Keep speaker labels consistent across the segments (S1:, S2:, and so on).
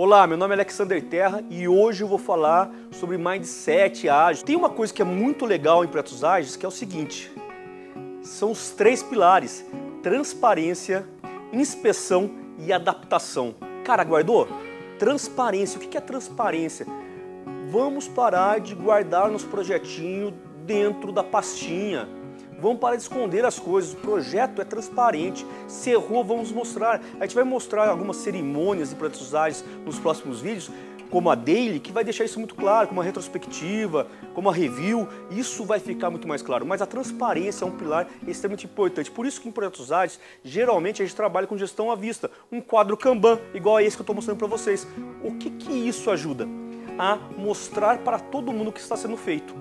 S1: Olá, meu nome é Alexander Terra e hoje eu vou falar sobre mindset ágil. Tem uma coisa que é muito legal em projetos ágeis que é o seguinte: são os três pilares: transparência, inspeção e adaptação. Cara, guardou? Transparência. O que é transparência? Vamos parar de guardar nos projetinhos dentro da pastinha Vamos parar de esconder as coisas. O projeto é transparente. Se errou, vamos mostrar. A gente vai mostrar algumas cerimônias e ágeis nos próximos vídeos, como a daily, que vai deixar isso muito claro, como a retrospectiva, como a review. Isso vai ficar muito mais claro. Mas a transparência é um pilar extremamente importante. Por isso que em projetos ágeis, geralmente a gente trabalha com gestão à vista. Um quadro Kanban, igual a esse que eu estou mostrando para vocês. O que, que isso ajuda? A mostrar para todo mundo o que está sendo feito.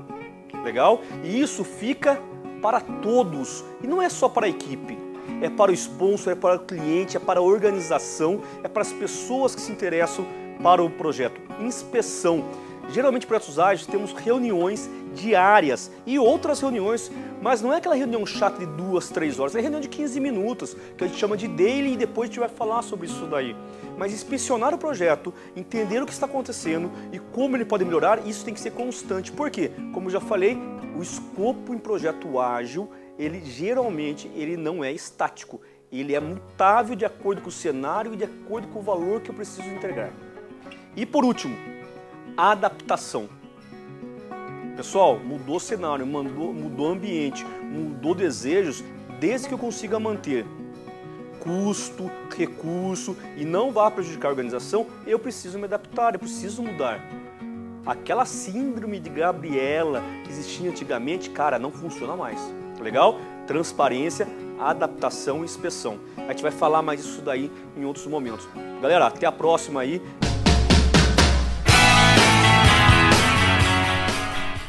S1: Legal? E isso fica para todos. E não é só para a equipe. É para o sponsor, é para o cliente, é para a organização, é para as pessoas que se interessam para o projeto. Inspeção. Geralmente, projetos ágeis, temos reuniões diárias e outras reuniões, mas não é aquela reunião chata de duas, três horas, é reunião de 15 minutos, que a gente chama de daily e depois a gente vai falar sobre isso daí. Mas inspecionar o projeto, entender o que está acontecendo e como ele pode melhorar, isso tem que ser constante. Por quê? Como eu já falei, o escopo em projeto ágil, ele geralmente ele não é estático, ele é mutável de acordo com o cenário e de acordo com o valor que eu preciso entregar. E por último, adaptação. Pessoal, mudou o cenário, mudou, mudou o ambiente, mudou desejos, desde que eu consiga manter custo, recurso e não vá prejudicar a organização, eu preciso me adaptar, eu preciso mudar. Aquela síndrome de Gabriela que existia antigamente, cara, não funciona mais. Legal? Transparência, adaptação e inspeção. A gente vai falar mais isso daí em outros momentos. Galera, até a próxima aí.